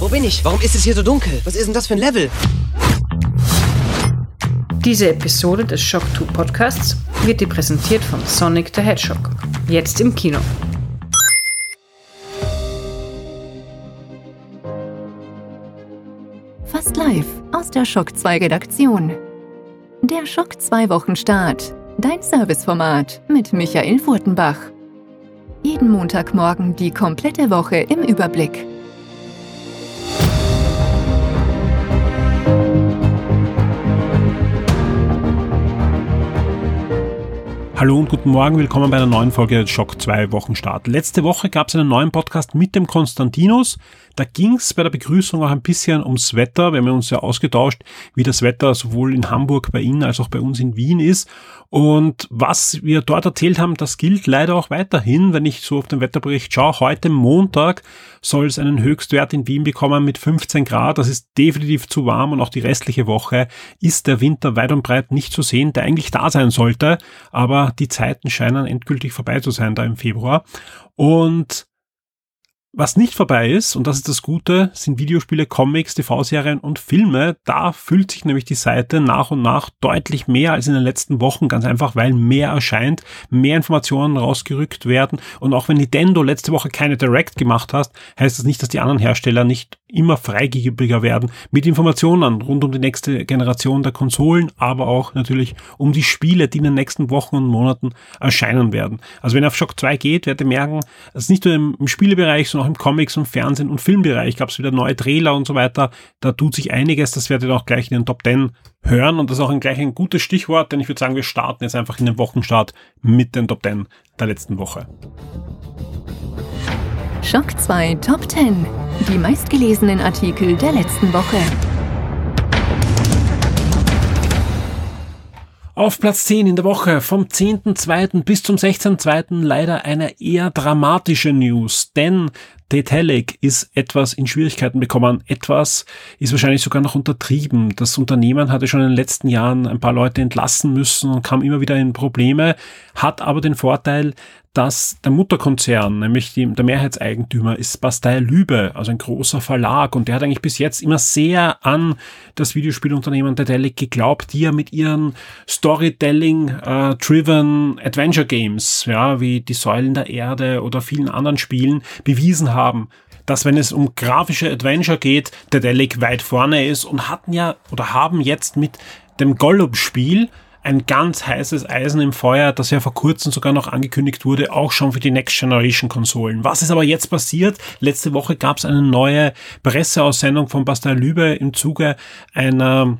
Wo bin ich? Warum ist es hier so dunkel? Was ist denn das für ein Level? Diese Episode des Shock 2 Podcasts wird dir präsentiert von Sonic the Hedgehog. Jetzt im Kino. Fast live aus der Shock 2 Redaktion. Der Schock 2 Wochenstart. Dein Serviceformat mit Michael Furtenbach. Jeden Montagmorgen die komplette Woche im Überblick. Hallo und guten Morgen, willkommen bei einer neuen Folge Schock 2 Wochenstart. Letzte Woche gab es einen neuen Podcast mit dem Konstantinos. Da ging es bei der Begrüßung auch ein bisschen ums Wetter. Wir haben uns ja ausgetauscht, wie das Wetter sowohl in Hamburg bei Ihnen als auch bei uns in Wien ist. Und was wir dort erzählt haben, das gilt leider auch weiterhin. Wenn ich so auf den Wetterbericht schaue, heute Montag soll es einen Höchstwert in Wien bekommen mit 15 Grad. Das ist definitiv zu warm und auch die restliche Woche ist der Winter weit und breit nicht zu sehen, der eigentlich da sein sollte. Aber die Zeiten scheinen endgültig vorbei zu sein da im Februar. Und was nicht vorbei ist, und das ist das Gute, sind Videospiele, Comics, TV-Serien und Filme. Da füllt sich nämlich die Seite nach und nach deutlich mehr als in den letzten Wochen, ganz einfach, weil mehr erscheint, mehr Informationen rausgerückt werden. Und auch wenn Nintendo letzte Woche keine Direct gemacht hat, heißt das nicht, dass die anderen Hersteller nicht immer freigebiger werden mit Informationen rund um die nächste Generation der Konsolen, aber auch natürlich um die Spiele, die in den nächsten Wochen und Monaten erscheinen werden. Also wenn ihr auf Shock 2 geht, werdet ihr merken, dass nicht nur im, Spielebereich, sondern auch im Comics und Fernsehen und Filmbereich gab es wieder neue Trailer und so weiter. Da tut sich einiges, das werdet ihr auch gleich in den Top 10 hören und das ist auch ein, gleich ein gutes Stichwort, denn ich würde sagen, wir starten jetzt einfach in den Wochenstart mit den Top 10 der letzten Woche. Schock 2 Top 10. Die meistgelesenen Artikel der letzten Woche. Auf Platz 10 in der Woche vom 10.2. bis zum 16.2. leider eine eher dramatische News, denn Detailing ist etwas in Schwierigkeiten bekommen. Etwas ist wahrscheinlich sogar noch untertrieben. Das Unternehmen hatte schon in den letzten Jahren ein paar Leute entlassen müssen und kam immer wieder in Probleme, hat aber den Vorteil, dass der Mutterkonzern, nämlich die, der Mehrheitseigentümer, ist Bastei Lübe, also ein großer Verlag. Und der hat eigentlich bis jetzt immer sehr an das Videospielunternehmen Dedelic geglaubt, die ja mit ihren Storytelling-driven äh, Adventure Games, ja, wie die Säulen der Erde oder vielen anderen Spielen bewiesen haben, dass wenn es um grafische Adventure geht, der Delic weit vorne ist und hatten ja oder haben jetzt mit dem Gollum-Spiel ein ganz heißes Eisen im Feuer, das ja vor kurzem sogar noch angekündigt wurde, auch schon für die Next Generation Konsolen. Was ist aber jetzt passiert? Letzte Woche gab es eine neue Presseaussendung von Bastei Lübe im Zuge einer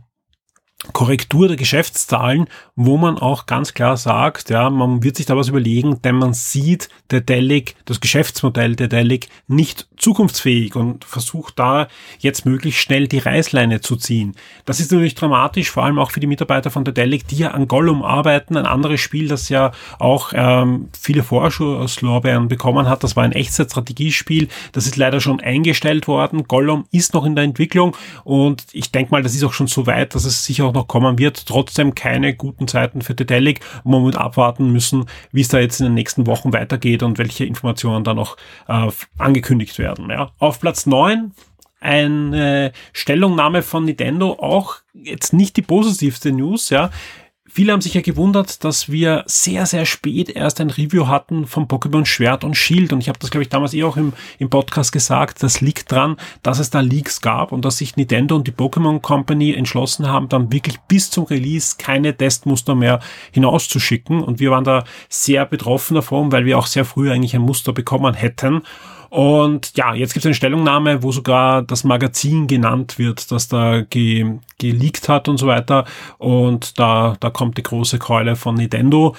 Korrektur der Geschäftszahlen, wo man auch ganz klar sagt, ja, man wird sich da was überlegen, denn man sieht der Delic, das Geschäftsmodell der Delic nicht zukunftsfähig und versucht da jetzt möglichst schnell die Reißleine zu ziehen. Das ist natürlich dramatisch, vor allem auch für die Mitarbeiter von der Delic, die ja an Gollum arbeiten, ein anderes Spiel, das ja auch ähm, viele Vorschusslorbeeren bekommen hat. Das war ein Echtzeitstrategiespiel, das ist leider schon eingestellt worden. Gollum ist noch in der Entwicklung und ich denke mal, das ist auch schon so weit, dass es sicher auch noch kommen wird. Trotzdem keine guten Zeiten für Dedelic. Man muss abwarten müssen, wie es da jetzt in den nächsten Wochen weitergeht und welche Informationen da noch äh, angekündigt werden. Ja. Auf Platz neun eine Stellungnahme von Nintendo, auch jetzt nicht die positivste News, ja. Viele haben sich ja gewundert, dass wir sehr, sehr spät erst ein Review hatten von Pokémon Schwert und Schild. Und ich habe das, glaube ich, damals eh auch im, im Podcast gesagt. Das liegt dran, dass es da Leaks gab und dass sich Nintendo und die Pokémon Company entschlossen haben, dann wirklich bis zum Release keine Testmuster mehr hinauszuschicken. Und wir waren da sehr betroffen davon, weil wir auch sehr früh eigentlich ein Muster bekommen hätten. Und ja, jetzt gibt es eine Stellungnahme, wo sogar das Magazin genannt wird, das da ge geleakt hat und so weiter. Und da, da kommt die große Keule von Nintendo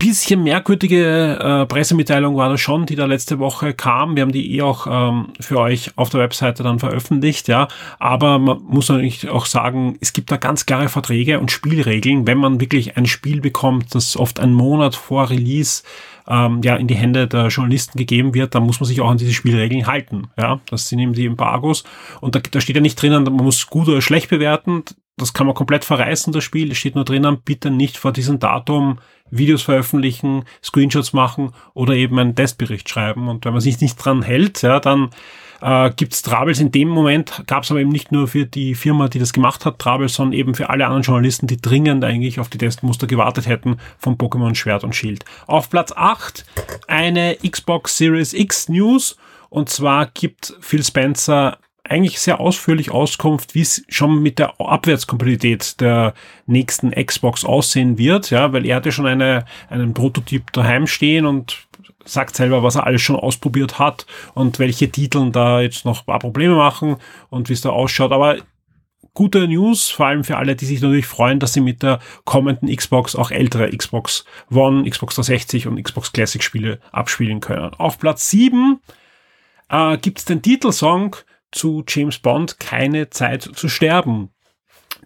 bisschen merkwürdige äh, Pressemitteilung war das schon, die da letzte Woche kam. Wir haben die eh auch ähm, für euch auf der Webseite dann veröffentlicht, ja. Aber man muss natürlich auch sagen, es gibt da ganz klare Verträge und Spielregeln. Wenn man wirklich ein Spiel bekommt, das oft einen Monat vor Release ähm, ja in die Hände der Journalisten gegeben wird, dann muss man sich auch an diese Spielregeln halten. Ja, das sind eben die Embargos. Und da, da steht ja nicht drinnen, man muss gut oder schlecht bewerten. Das kann man komplett verreißen, das Spiel. Es steht nur drinnen, bitte nicht vor diesem Datum Videos veröffentlichen, Screenshots machen oder eben einen Testbericht schreiben. Und wenn man sich nicht dran hält, ja, dann äh, gibt's Trabels in dem Moment, gab's aber eben nicht nur für die Firma, die das gemacht hat, Trabels, sondern eben für alle anderen Journalisten, die dringend eigentlich auf die Testmuster gewartet hätten von Pokémon Schwert und Schild. Auf Platz 8 eine Xbox Series X News. Und zwar gibt Phil Spencer eigentlich sehr ausführlich Auskunft, wie es schon mit der Abwärtskompatibilität der nächsten Xbox aussehen wird, ja, weil er hatte schon eine, einen Prototyp daheim stehen und sagt selber, was er alles schon ausprobiert hat und welche Titeln da jetzt noch ein paar Probleme machen und wie es da ausschaut. Aber gute News, vor allem für alle, die sich natürlich freuen, dass sie mit der kommenden Xbox auch ältere Xbox One, Xbox 360 und Xbox Classic Spiele abspielen können. Auf Platz 7 äh, gibt es den Titelsong zu James Bond Keine Zeit zu sterben.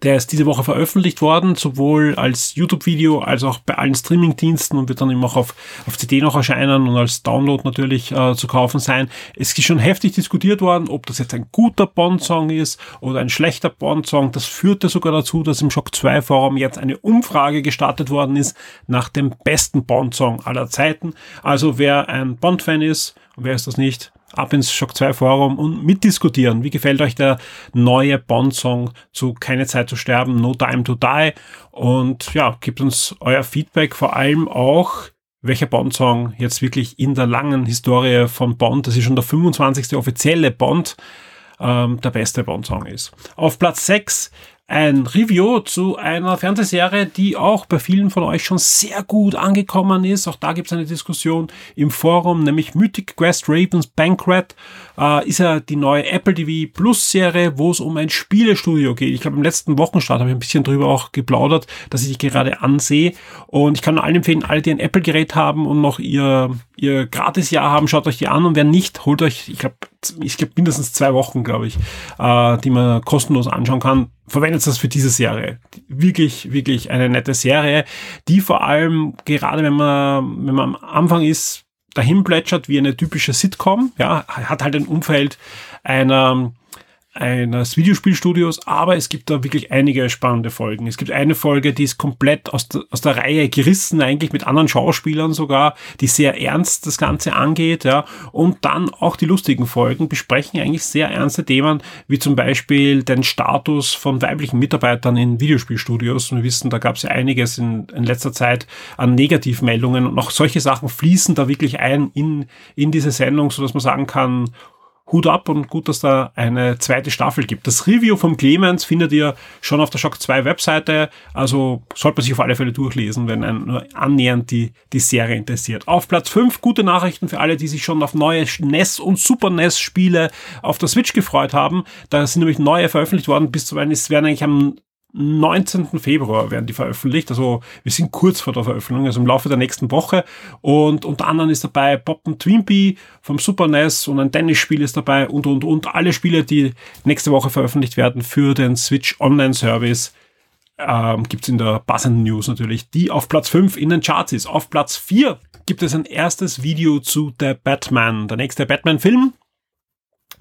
Der ist diese Woche veröffentlicht worden, sowohl als YouTube-Video als auch bei allen Streaming-Diensten und wird dann eben auch auf, auf CD noch erscheinen und als Download natürlich äh, zu kaufen sein. Es ist schon heftig diskutiert worden, ob das jetzt ein guter Bond-Song ist oder ein schlechter Bond-Song. Das führte sogar dazu, dass im Shock 2 Forum jetzt eine Umfrage gestartet worden ist nach dem besten Bond-Song aller Zeiten. Also wer ein Bond-Fan ist, und wer ist das nicht, ab ins Shock 2 Forum und mitdiskutieren. Wie gefällt euch der neue Bond-Song zu Keine Zeit zu sterben, No Time to Die? Und ja, gebt uns euer Feedback, vor allem auch, welcher Bond-Song jetzt wirklich in der langen Historie von Bond, das ist schon der 25. offizielle Bond, ähm, der beste Bond-Song ist. Auf Platz 6 ein Review zu einer Fernsehserie, die auch bei vielen von euch schon sehr gut angekommen ist. Auch da gibt es eine Diskussion im Forum, nämlich Mythic Quest Ravens Banquet äh, ist ja die neue Apple TV Plus Serie, wo es um ein Spielestudio geht. Ich glaube, im letzten Wochenstart habe ich ein bisschen drüber auch geplaudert, dass ich die gerade ansehe. Und ich kann allen empfehlen, alle, die ein Apple-Gerät haben und noch ihr, ihr Gratis-Jahr haben, schaut euch die an. Und wer nicht, holt euch, ich glaube, ich glaube mindestens zwei Wochen, glaube ich, äh, die man kostenlos anschauen kann. Verwendet das für diese Serie. Wirklich, wirklich eine nette Serie, die vor allem gerade wenn man, wenn man am Anfang ist, dahin plätschert wie eine typische Sitcom, ja, hat halt ein Umfeld einer eines Videospielstudios, aber es gibt da wirklich einige spannende Folgen. Es gibt eine Folge, die ist komplett aus der, aus der Reihe gerissen, eigentlich mit anderen Schauspielern sogar, die sehr ernst das Ganze angeht, ja. Und dann auch die lustigen Folgen besprechen eigentlich sehr ernste Themen, wie zum Beispiel den Status von weiblichen Mitarbeitern in Videospielstudios. Und wir wissen, da gab es ja einiges in, in letzter Zeit an Negativmeldungen und auch solche Sachen fließen da wirklich ein in, in diese Sendung, so dass man sagen kann, Hut ab und gut, dass da eine zweite Staffel gibt. Das Review vom Clemens findet ihr schon auf der Shock 2 Webseite, also sollte man sich auf alle Fälle durchlesen, wenn einen nur annähernd die, die Serie interessiert. Auf Platz 5 gute Nachrichten für alle, die sich schon auf neue NES und Super NES Spiele auf der Switch gefreut haben. Da sind nämlich neue veröffentlicht worden, bis zu es werden eigentlich am 19. Februar werden die veröffentlicht. Also wir sind kurz vor der Veröffentlichung, also im Laufe der nächsten Woche. Und unter anderem ist dabei Poppen Twimpy vom Super NES und ein Tennisspiel ist dabei und, und, und. Alle Spiele, die nächste Woche veröffentlicht werden für den Switch Online Service, ähm, gibt in der passenden News natürlich, die auf Platz 5 in den Charts ist. Auf Platz 4 gibt es ein erstes Video zu The Batman, der nächste Batman-Film.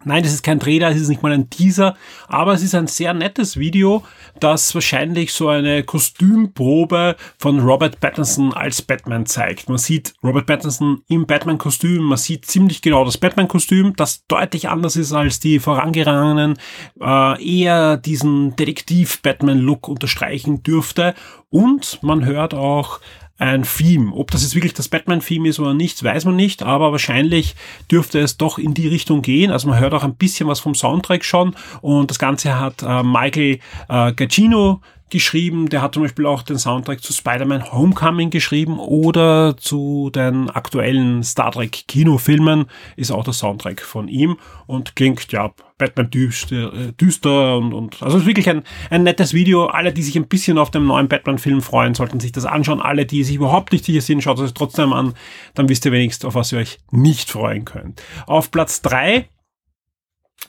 Nein, das ist kein Trailer, es ist nicht mal ein Teaser, aber es ist ein sehr nettes Video, das wahrscheinlich so eine Kostümprobe von Robert Pattinson als Batman zeigt. Man sieht Robert Pattinson im Batman-Kostüm, man sieht ziemlich genau das Batman-Kostüm, das deutlich anders ist als die vorangegangenen, äh, eher diesen Detektiv-Batman-Look unterstreichen dürfte. Und man hört auch ein Theme. Ob das jetzt wirklich das Batman-Theme ist oder nicht, weiß man nicht, aber wahrscheinlich dürfte es doch in die Richtung gehen. Also man hört auch ein bisschen was vom Soundtrack schon und das Ganze hat äh, Michael äh, Giacchino geschrieben. Der hat zum Beispiel auch den Soundtrack zu Spider-Man Homecoming geschrieben oder zu den aktuellen Star Trek Kinofilmen ist auch der Soundtrack von ihm und klingt ja Batman düster, äh, düster und, und also ist wirklich ein, ein nettes Video. Alle, die sich ein bisschen auf den neuen Batman-Film freuen, sollten sich das anschauen. Alle, die sich überhaupt nicht sicher sind, schaut es trotzdem an. Dann wisst ihr wenigstens, auf was ihr euch nicht freuen könnt. Auf Platz drei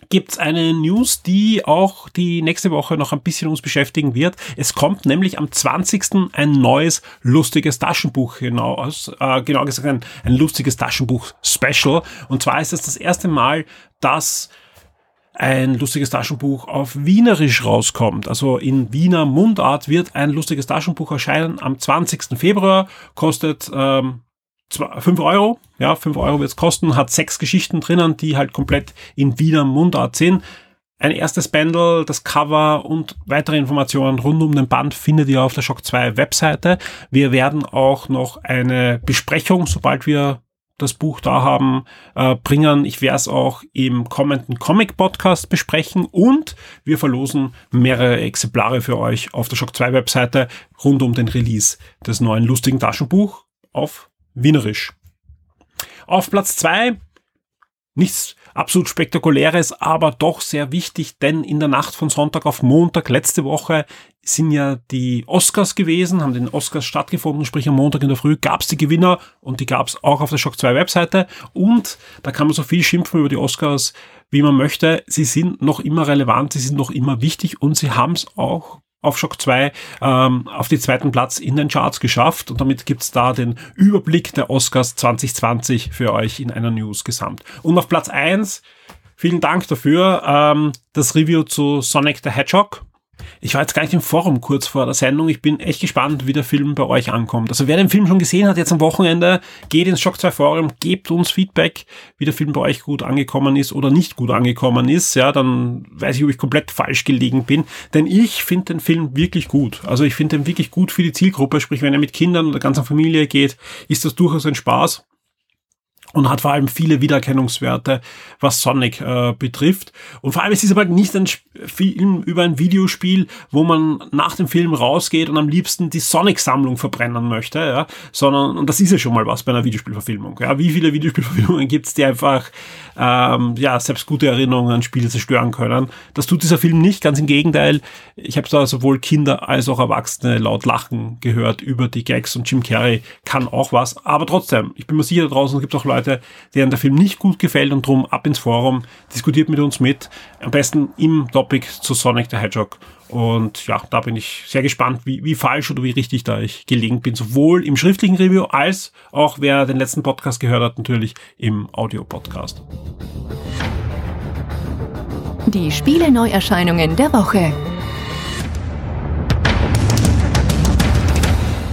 gibt's eine News, die auch die nächste Woche noch ein bisschen uns beschäftigen wird. Es kommt nämlich am 20. ein neues lustiges Taschenbuch hinaus, äh, genau gesagt ein, ein lustiges Taschenbuch-Special. Und zwar ist es das erste Mal, dass ein lustiges Taschenbuch auf Wienerisch rauskommt. Also in Wiener Mundart wird ein lustiges Taschenbuch erscheinen am 20. Februar, kostet ähm, 5 Euro, ja, 5 Euro wird es kosten, hat sechs Geschichten drinnen, die halt komplett in Wiener Mundart sind. Ein erstes Bundle, das Cover und weitere Informationen rund um den Band findet ihr auf der Shock 2 Webseite. Wir werden auch noch eine Besprechung, sobald wir das Buch da haben, äh, bringen. Ich werde es auch im kommenden Comic-Podcast besprechen und wir verlosen mehrere Exemplare für euch auf der Shock 2 Webseite rund um den Release des neuen lustigen Taschenbuch auf Wienerisch. Auf Platz 2 nichts absolut spektakuläres, aber doch sehr wichtig, denn in der Nacht von Sonntag auf Montag letzte Woche sind ja die Oscars gewesen, haben den Oscars stattgefunden, sprich am Montag in der Früh gab es die Gewinner und die gab es auch auf der Shock 2 Webseite und da kann man so viel schimpfen über die Oscars, wie man möchte. Sie sind noch immer relevant, sie sind noch immer wichtig und sie haben es auch auf Shock 2 ähm, auf die zweiten Platz in den Charts geschafft und damit gibt's da den Überblick der Oscars 2020 für euch in einer News gesamt. Und auf Platz 1, vielen Dank dafür, ähm, das Review zu Sonic the Hedgehog. Ich war jetzt gar nicht im Forum kurz vor der Sendung. Ich bin echt gespannt, wie der Film bei euch ankommt. Also wer den Film schon gesehen hat, jetzt am Wochenende, geht ins Shock 2 Forum, gebt uns Feedback, wie der Film bei euch gut angekommen ist oder nicht gut angekommen ist. Ja, dann weiß ich, ob ich komplett falsch gelegen bin. Denn ich finde den Film wirklich gut. Also ich finde den wirklich gut für die Zielgruppe. Sprich, wenn er mit Kindern oder ganzer Familie geht, ist das durchaus ein Spaß und hat vor allem viele Wiedererkennungswerte, was Sonic äh, betrifft. Und vor allem ist es aber nicht ein Film über ein Videospiel, wo man nach dem Film rausgeht und am liebsten die Sonic-Sammlung verbrennen möchte, ja, sondern, und das ist ja schon mal was bei einer Videospielverfilmung. Ja, wie viele Videospielverfilmungen gibt es, die einfach ähm, ja, selbst gute Erinnerungen an Spiele zerstören können. Das tut dieser Film nicht, ganz im Gegenteil. Ich habe da sowohl Kinder als auch Erwachsene laut lachen gehört über die Gags und Jim Carrey kann auch was. Aber trotzdem, ich bin mir sicher, da draußen gibt es auch Leute, denen der Film nicht gut gefällt und drum ab ins Forum, diskutiert mit uns mit. Am besten im Topic zu Sonic the Hedgehog. Und ja, da bin ich sehr gespannt, wie, wie falsch oder wie richtig da ich gelegen bin. Sowohl im schriftlichen Review als auch, wer den letzten Podcast gehört hat, natürlich im Audio-Podcast. Die Spiele-Neuerscheinungen der Woche.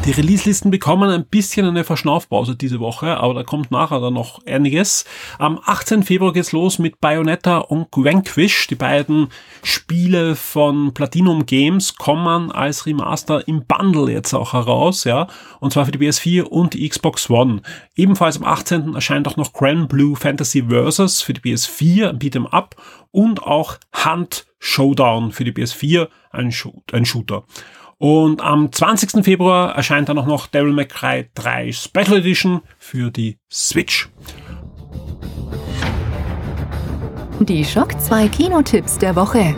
Die Release-Listen bekommen ein bisschen eine Verschnaufpause diese Woche, aber da kommt nachher dann noch einiges. Am 18. Februar geht's los mit Bayonetta und Vanquish. Die beiden Spiele von Platinum Games kommen als Remaster im Bundle jetzt auch heraus, ja. Und zwar für die PS4 und die Xbox One. Ebenfalls am 18. erscheint auch noch Grand Blue Fantasy Versus für die PS4, ein Beat'em Up und auch Hunt Showdown für die PS4, ein, Shoot, ein Shooter. Und am 20. Februar erscheint dann auch noch Devil May Cry 3 Special Edition für die Switch. Die Schock 2 Kinotipps der Woche.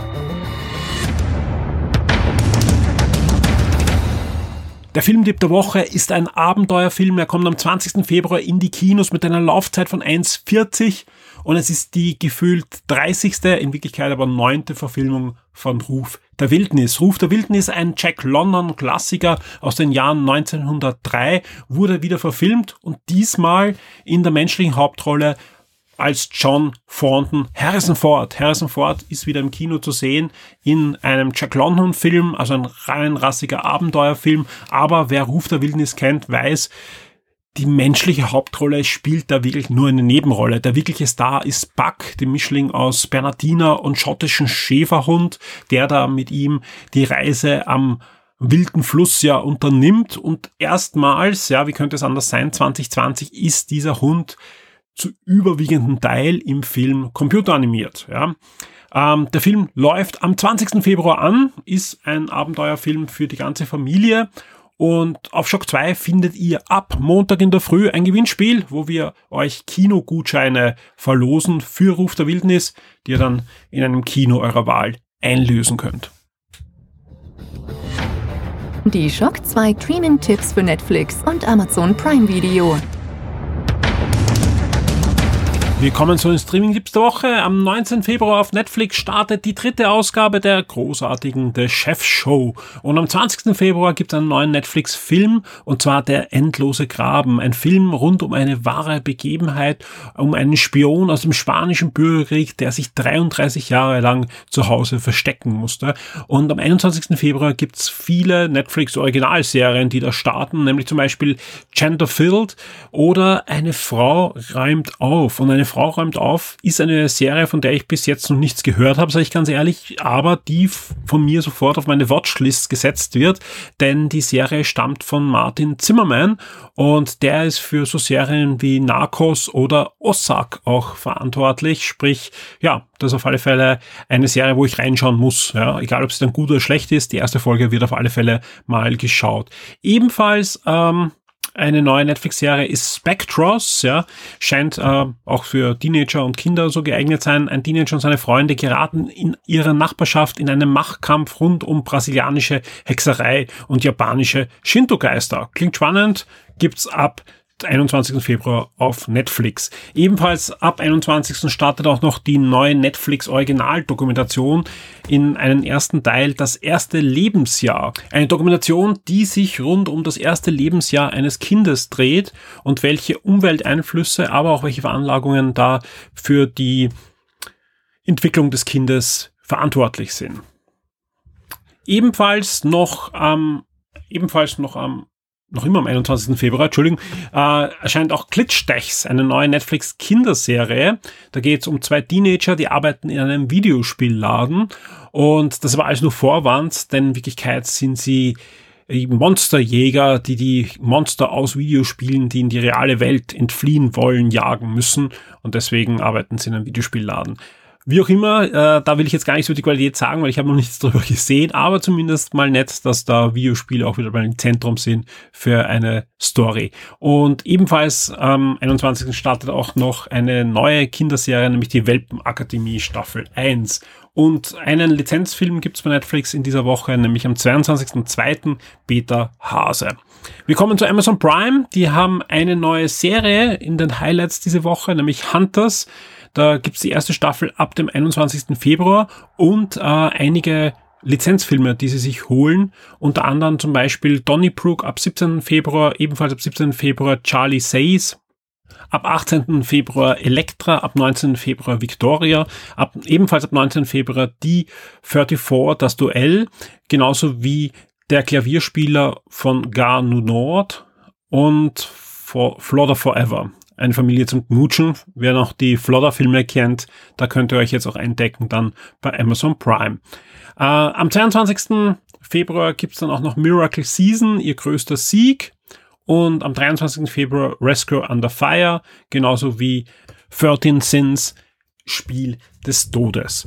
Der Filmtipp der Woche ist ein Abenteuerfilm. Er kommt am 20. Februar in die Kinos mit einer Laufzeit von 1,40 und es ist die gefühlt 30. in Wirklichkeit aber neunte Verfilmung von Ruf der Wildnis. Ruf der Wildnis, ein Jack London Klassiker aus den Jahren 1903, wurde wieder verfilmt und diesmal in der menschlichen Hauptrolle als John Thornton Harrison Ford. Harrison Ford ist wieder im Kino zu sehen in einem Jack London Film, also ein rein rassiger Abenteuerfilm. Aber wer Ruf der Wildnis kennt, weiß, die menschliche Hauptrolle spielt da wirklich nur eine Nebenrolle. Der wirkliche Star ist Buck, die Mischling aus Bernardiner und schottischen Schäferhund, der da mit ihm die Reise am wilden Fluss ja unternimmt und erstmals, ja, wie könnte es anders sein, 2020 ist dieser Hund zu überwiegenden Teil im Film computeranimiert, ja. Ähm, der Film läuft am 20. Februar an, ist ein Abenteuerfilm für die ganze Familie und auf Shock 2 findet ihr ab Montag in der Früh ein Gewinnspiel, wo wir euch Kinogutscheine verlosen für Ruf der Wildnis, die ihr dann in einem Kino eurer Wahl einlösen könnt. Die Shock 2 Streaming-Tipps für Netflix und Amazon Prime Video. Wir kommen zu den Streaming-Tipps der Woche. Am 19. Februar auf Netflix startet die dritte Ausgabe der großartigen The Chef Show. Und am 20. Februar gibt es einen neuen Netflix-Film, und zwar Der endlose Graben. Ein Film rund um eine wahre Begebenheit, um einen Spion aus dem spanischen Bürgerkrieg, der sich 33 Jahre lang zu Hause verstecken musste. Und am 21. Februar gibt es viele Netflix-Originalserien, die da starten, nämlich zum Beispiel Field oder Eine Frau räumt auf. Und eine Frau räumt auf, ist eine Serie, von der ich bis jetzt noch nichts gehört habe, sage ich ganz ehrlich, aber die von mir sofort auf meine Watchlist gesetzt wird, denn die Serie stammt von Martin Zimmerman und der ist für so Serien wie Narcos oder Ossak auch verantwortlich, sprich, ja, das ist auf alle Fälle eine Serie, wo ich reinschauen muss, ja, egal ob es dann gut oder schlecht ist, die erste Folge wird auf alle Fälle mal geschaut. Ebenfalls ähm, eine neue Netflix-Serie ist Spectros, ja, scheint äh, auch für Teenager und Kinder so geeignet sein. Ein Teenager und seine Freunde geraten in ihrer Nachbarschaft in einen Machtkampf rund um brasilianische Hexerei und japanische Shinto-Geister. Klingt spannend, gibt's ab 21. Februar auf Netflix. Ebenfalls ab 21. startet auch noch die neue Netflix Originaldokumentation in einen ersten Teil Das erste Lebensjahr. Eine Dokumentation, die sich rund um das erste Lebensjahr eines Kindes dreht und welche Umwelteinflüsse, aber auch welche Veranlagungen da für die Entwicklung des Kindes verantwortlich sind. Ebenfalls noch am ebenfalls noch am noch immer am 21. Februar, Entschuldigung, äh, erscheint auch Glitchtechs, eine neue Netflix-Kinderserie. Da geht es um zwei Teenager, die arbeiten in einem Videospielladen und das war alles nur Vorwand, denn in Wirklichkeit sind sie Monsterjäger, die die Monster aus Videospielen, die in die reale Welt entfliehen wollen, jagen müssen und deswegen arbeiten sie in einem Videospielladen. Wie auch immer, äh, da will ich jetzt gar nicht so die Qualität sagen, weil ich habe noch nichts drüber gesehen, aber zumindest mal nett, dass da Videospiele auch wieder mal im Zentrum sind für eine Story. Und ebenfalls am 21. startet auch noch eine neue Kinderserie, nämlich die Welpenakademie Staffel 1. Und einen Lizenzfilm gibt's bei Netflix in dieser Woche, nämlich am 22.02. Peter Hase. Wir kommen zu Amazon Prime. Die haben eine neue Serie in den Highlights diese Woche, nämlich Hunters. Da gibt's die erste Staffel ab dem 21. Februar und äh, einige Lizenzfilme, die sie sich holen. Unter anderem zum Beispiel Donnybrook ab 17. Februar, ebenfalls ab 17. Februar Charlie Says. Ab 18. Februar Elektra, ab 19. Februar Victoria, ab, ebenfalls ab 19. Februar die 34, das Duell, genauso wie der Klavierspieler von Gar Nord und Florida Forever eine Familie zum Knutschen. Wer noch die Flodder-Filme kennt, da könnt ihr euch jetzt auch entdecken dann bei Amazon Prime. Äh, am 22. Februar gibt's dann auch noch Miracle Season, ihr größter Sieg. Und am 23. Februar Rescue Under Fire, genauso wie 13 Sins, Spiel des Todes.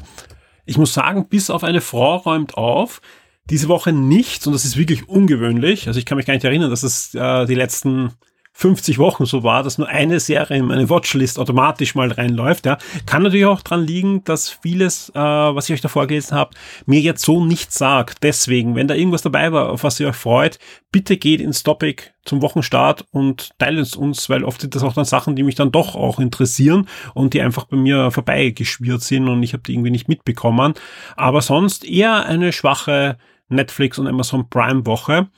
Ich muss sagen, bis auf eine Frau räumt auf, diese Woche nichts und das ist wirklich ungewöhnlich. Also ich kann mich gar nicht erinnern, dass es äh, die letzten 50 Wochen so war, dass nur eine Serie in meine Watchlist automatisch mal reinläuft. Ja. Kann natürlich auch dran liegen, dass vieles, äh, was ich euch davor gelesen habe, mir jetzt so nichts sagt. Deswegen, wenn da irgendwas dabei war, auf was ihr euch freut, bitte geht ins Topic zum Wochenstart und teilt es uns, weil oft sind das auch dann Sachen, die mich dann doch auch interessieren und die einfach bei mir vorbeigeschwirrt sind und ich habe die irgendwie nicht mitbekommen. Aber sonst eher eine schwache Netflix und Amazon Prime Woche.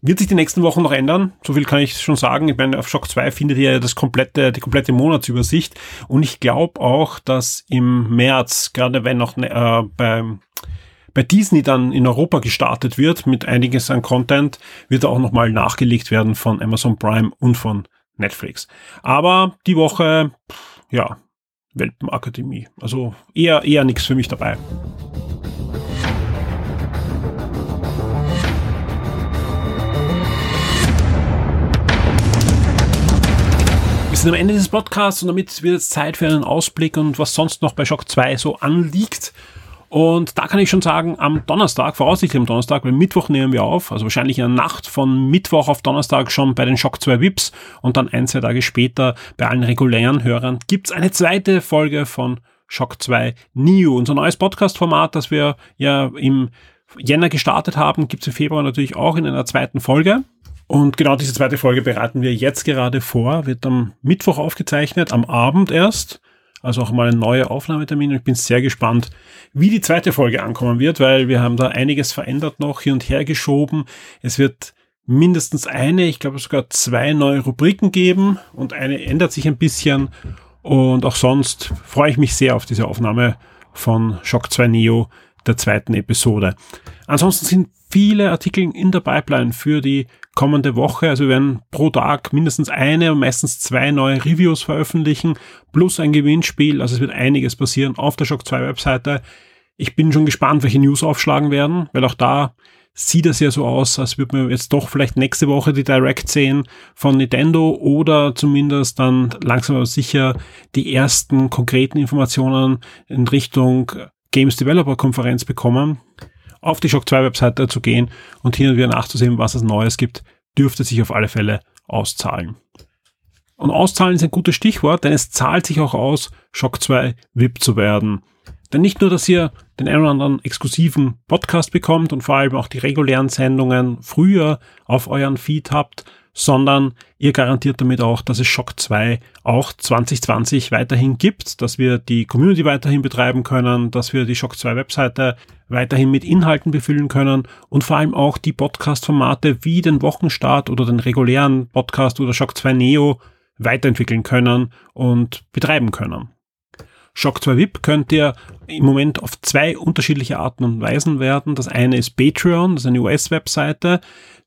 Wird sich die nächsten Wochen noch ändern? So viel kann ich schon sagen. Ich meine, auf Shock 2 findet ihr das komplette, die komplette Monatsübersicht. Und ich glaube auch, dass im März, gerade wenn noch äh, beim bei Disney dann in Europa gestartet wird mit einiges an Content, wird auch nochmal nachgelegt werden von Amazon Prime und von Netflix. Aber die Woche, ja, Welpenakademie. Also eher, eher nichts für mich dabei. Sind am Ende des Podcasts und damit wird es Zeit für einen Ausblick und was sonst noch bei Shock 2 so anliegt. Und da kann ich schon sagen, am Donnerstag, voraussichtlich am Donnerstag, weil Mittwoch nehmen wir auf, also wahrscheinlich in der Nacht von Mittwoch auf Donnerstag schon bei den Shock 2 Vips und dann ein, zwei Tage später bei allen regulären Hörern gibt's eine zweite Folge von Shock 2 New, unser neues Podcast-Format, das wir ja im Jänner gestartet haben, gibt's im Februar natürlich auch in einer zweiten Folge. Und genau diese zweite Folge bereiten wir jetzt gerade vor, wird am Mittwoch aufgezeichnet, am Abend erst. also auch mal ein neuer Aufnahmetermin. Ich bin sehr gespannt, wie die zweite Folge ankommen wird, weil wir haben da einiges verändert noch, hier und her geschoben. Es wird mindestens eine, ich glaube sogar zwei neue Rubriken geben und eine ändert sich ein bisschen. Und auch sonst freue ich mich sehr auf diese Aufnahme von Shock 2 Neo der zweiten Episode. Ansonsten sind viele Artikel in der Pipeline für die kommende Woche. Also wir werden pro Tag mindestens eine und meistens zwei neue Reviews veröffentlichen, plus ein Gewinnspiel. Also es wird einiges passieren auf der Shock 2 Webseite. Ich bin schon gespannt, welche News aufschlagen werden, weil auch da sieht es ja so aus, als würde man jetzt doch vielleicht nächste Woche die Direct sehen von Nintendo oder zumindest dann langsam aber sicher die ersten konkreten Informationen in Richtung Games Developer Konferenz bekommen auf die Shock 2 Webseite zu gehen und hin und wieder nachzusehen, was es Neues gibt, dürfte sich auf alle Fälle auszahlen. Und auszahlen ist ein gutes Stichwort, denn es zahlt sich auch aus, Shock 2 VIP zu werden. Denn nicht nur, dass ihr den einen oder anderen exklusiven Podcast bekommt und vor allem auch die regulären Sendungen früher auf euren Feed habt, sondern ihr garantiert damit auch, dass es Shock 2 auch 2020 weiterhin gibt, dass wir die Community weiterhin betreiben können, dass wir die Shock 2 Webseite weiterhin mit Inhalten befüllen können und vor allem auch die Podcast-Formate wie den Wochenstart oder den regulären Podcast oder Shock 2 Neo weiterentwickeln können und betreiben können. Shock 2 VIP könnt ihr im Moment auf zwei unterschiedliche Arten und Weisen werden. Das eine ist Patreon, das ist eine US-Webseite,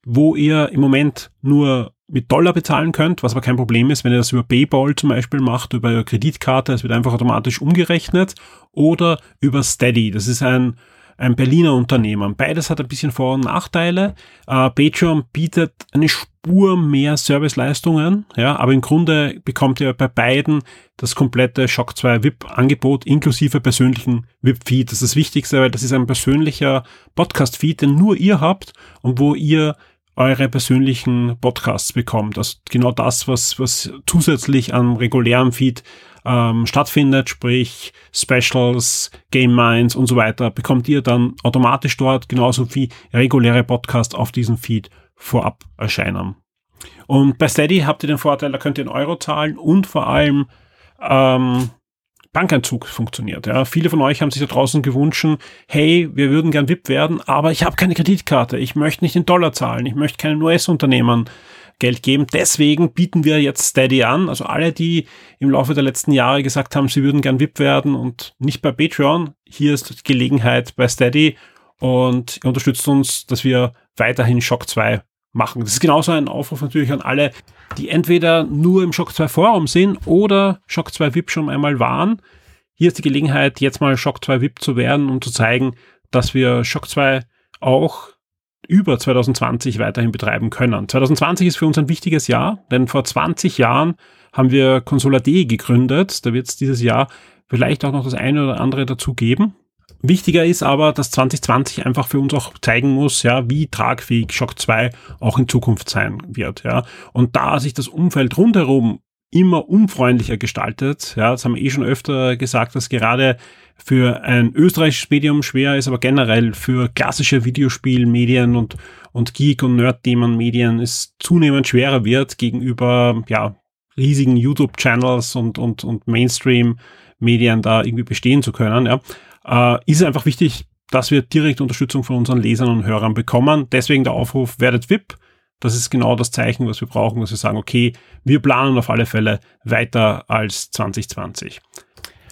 wo ihr im Moment nur mit Dollar bezahlen könnt, was aber kein Problem ist, wenn ihr das über PayPal zum Beispiel macht, über eure Kreditkarte, es wird einfach automatisch umgerechnet, oder über Steady. Das ist ein ein Berliner Unternehmen. Beides hat ein bisschen Vor- und Nachteile. Äh, Patreon bietet eine Spur mehr Serviceleistungen, ja, aber im Grunde bekommt ihr bei beiden das komplette Shock 2 VIP-Angebot inklusive persönlichen VIP-Feed. Das ist das Wichtigste, weil das ist ein persönlicher Podcast-Feed, den nur ihr habt und wo ihr eure persönlichen Podcasts bekommt. Also genau das, was, was zusätzlich am regulären Feed ähm, stattfindet, sprich Specials, Game Minds und so weiter, bekommt ihr dann automatisch dort, genauso wie reguläre Podcasts auf diesem Feed vorab erscheinen. Und bei Steady habt ihr den Vorteil, da könnt ihr in Euro zahlen und vor allem ähm, Bankeinzug funktioniert. Ja. Viele von euch haben sich da draußen gewünscht, hey, wir würden gern VIP werden, aber ich habe keine Kreditkarte, ich möchte nicht in Dollar zahlen, ich möchte keinen US-Unternehmen Geld geben. Deswegen bieten wir jetzt Steady an. Also alle, die im Laufe der letzten Jahre gesagt haben, sie würden gern VIP werden und nicht bei Patreon, hier ist die Gelegenheit bei Steady und unterstützt uns, dass wir weiterhin Shock 2 machen. Das ist genauso ein Aufruf natürlich an alle, die entweder nur im Shock 2 Forum sind oder Shock 2 VIP schon einmal waren. Hier ist die Gelegenheit, jetzt mal Shock 2 VIP zu werden, um zu zeigen, dass wir Shock 2 auch über 2020 weiterhin betreiben können. 2020 ist für uns ein wichtiges Jahr, denn vor 20 Jahren haben wir Consola.de gegründet. Da wird es dieses Jahr vielleicht auch noch das eine oder andere dazu geben. Wichtiger ist aber, dass 2020 einfach für uns auch zeigen muss, ja, wie tragfähig Shock 2 auch in Zukunft sein wird, ja. Und da sich das Umfeld rundherum immer unfreundlicher gestaltet, ja, das haben wir eh schon öfter gesagt, dass gerade für ein österreichisches Medium schwer ist, aber generell für klassische Videospielmedien und, und Geek- und Nerd-Themen-Medien es zunehmend schwerer wird gegenüber, ja, riesigen YouTube-Channels und, und, und Mainstream-Medien da irgendwie bestehen zu können, ja, äh, ist einfach wichtig, dass wir direkt Unterstützung von unseren Lesern und Hörern bekommen. Deswegen der Aufruf, werdet VIP. Das ist genau das Zeichen, was wir brauchen, dass wir sagen, okay, wir planen auf alle Fälle weiter als 2020.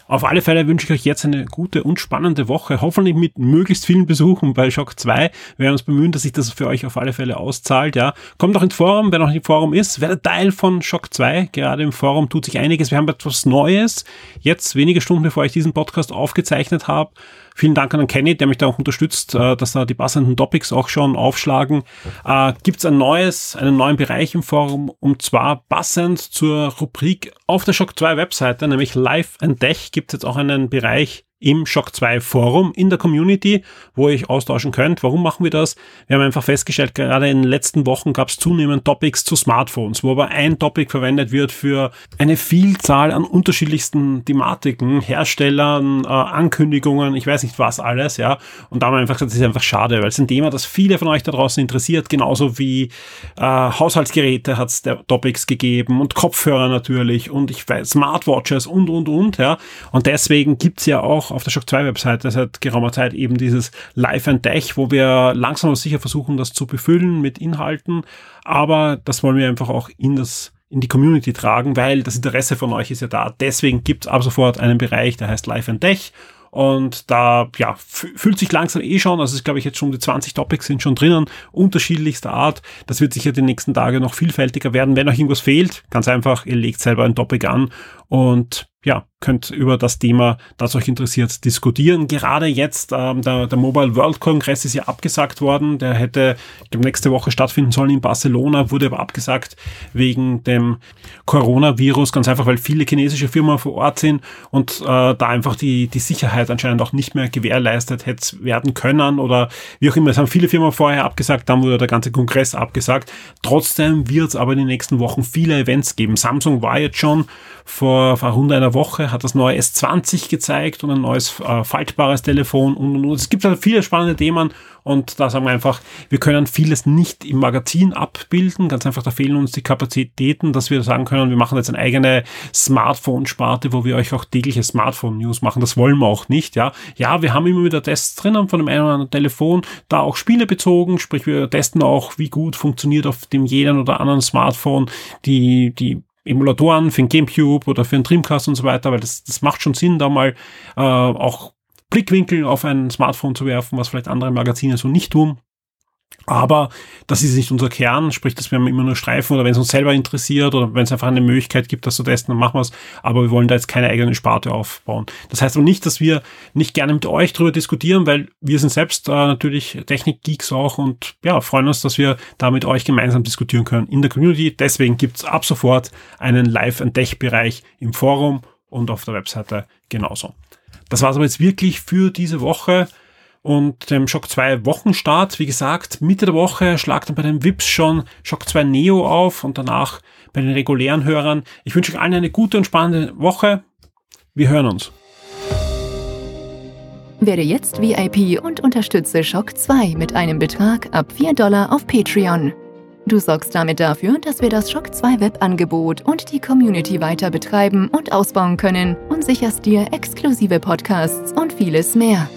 Auf alle Fälle wünsche ich euch jetzt eine gute und spannende Woche. Hoffentlich mit möglichst vielen Besuchen bei Shock 2. Wir werden uns bemühen, dass sich das für euch auf alle Fälle auszahlt. Ja, kommt auch ins Forum, wer noch im Forum ist, werdet Teil von Shock 2. Gerade im Forum tut sich einiges. Wir haben etwas Neues. Jetzt wenige Stunden bevor ich diesen Podcast aufgezeichnet habe, Vielen Dank an Kenny, der mich da auch unterstützt, äh, dass da die passenden Topics auch schon aufschlagen. Äh, Gibt es ein neues, einen neuen Bereich im Forum und zwar passend zur Rubrik auf der Shock 2 Webseite, nämlich Live and Tech, gibt es jetzt auch einen Bereich im Shock 2 Forum in der Community, wo ihr euch austauschen könnt. Warum machen wir das? Wir haben einfach festgestellt, gerade in den letzten Wochen gab es zunehmend Topics zu Smartphones, wo aber ein Topic verwendet wird für eine Vielzahl an unterschiedlichsten Thematiken, Herstellern, äh, Ankündigungen, ich weiß nicht was alles, ja. Und da haben wir einfach gesagt, das ist einfach schade, weil es ein Thema, das viele von euch da draußen interessiert, genauso wie äh, Haushaltsgeräte hat es Topics gegeben und Kopfhörer natürlich und ich weiß, Smartwatches und und und, ja. Und deswegen gibt's ja auch auf der Shock 2 Webseite seit geraumer Zeit eben dieses Live and Tech, wo wir langsam aber sicher versuchen, das zu befüllen mit Inhalten. Aber das wollen wir einfach auch in das in die Community tragen, weil das Interesse von euch ist ja da. Deswegen gibt's ab sofort einen Bereich, der heißt Live and Tech. Und da ja, fühlt sich langsam eh schon, also ich glaube ich jetzt schon die 20 Topics sind schon drinnen, unterschiedlichster Art. Das wird sicher die nächsten Tage noch vielfältiger werden. Wenn euch irgendwas fehlt, ganz einfach, ihr legt selber ein Topic an und ja, könnt über das Thema, das euch interessiert, diskutieren. Gerade jetzt, ähm, der, der Mobile World Congress ist ja abgesagt worden. Der hätte ich glaube, nächste Woche stattfinden sollen in Barcelona, wurde aber abgesagt wegen dem Coronavirus. Ganz einfach, weil viele chinesische Firmen vor Ort sind und äh, da einfach die, die Sicherheit anscheinend auch nicht mehr gewährleistet hätte werden können oder wie auch immer. Es haben viele Firmen vorher abgesagt, dann wurde der ganze Kongress abgesagt. Trotzdem wird es aber in den nächsten Wochen viele Events geben. Samsung war jetzt schon vor, vor rund einer Woche, hat das neue S20 gezeigt und ein neues äh, faltbares Telefon und, und, und. Es gibt halt viele spannende Themen und da sagen wir einfach, wir können vieles nicht im Magazin abbilden. Ganz einfach, da fehlen uns die Kapazitäten, dass wir sagen können, wir machen jetzt eine eigene Smartphone-Sparte, wo wir euch auch tägliche Smartphone-News machen. Das wollen wir auch nicht, ja. Ja, wir haben immer wieder Tests drinnen von dem einen oder anderen Telefon, da auch Spiele bezogen, sprich wir testen auch, wie gut funktioniert auf dem jeden oder anderen Smartphone die, die Emulatoren für ein Gamecube oder für ein Dreamcast und so weiter, weil das, das macht schon Sinn, da mal äh, auch Blickwinkel auf ein Smartphone zu werfen, was vielleicht andere Magazine so nicht tun. Aber das ist nicht unser Kern, sprich, dass wir immer nur Streifen oder wenn es uns selber interessiert oder wenn es einfach eine Möglichkeit gibt, das zu testen, dann machen wir es. Aber wir wollen da jetzt keine eigene Sparte aufbauen. Das heißt aber nicht, dass wir nicht gerne mit euch darüber diskutieren, weil wir sind selbst äh, natürlich Technik-Geeks auch und ja, freuen uns, dass wir da mit euch gemeinsam diskutieren können in der Community. Deswegen gibt's ab sofort einen Live- and Tech-Bereich im Forum und auf der Webseite genauso. Das war's aber jetzt wirklich für diese Woche und dem Shock 2 Wochenstart. Wie gesagt, Mitte der Woche schlagt dann bei den VIPs schon Shock 2 Neo auf und danach bei den regulären Hörern. Ich wünsche euch allen eine gute und spannende Woche. Wir hören uns. Werde jetzt VIP und unterstütze Shock 2 mit einem Betrag ab 4 Dollar auf Patreon. Du sorgst damit dafür, dass wir das Shock 2 Webangebot und die Community weiter betreiben und ausbauen können und sicherst dir exklusive Podcasts und vieles mehr.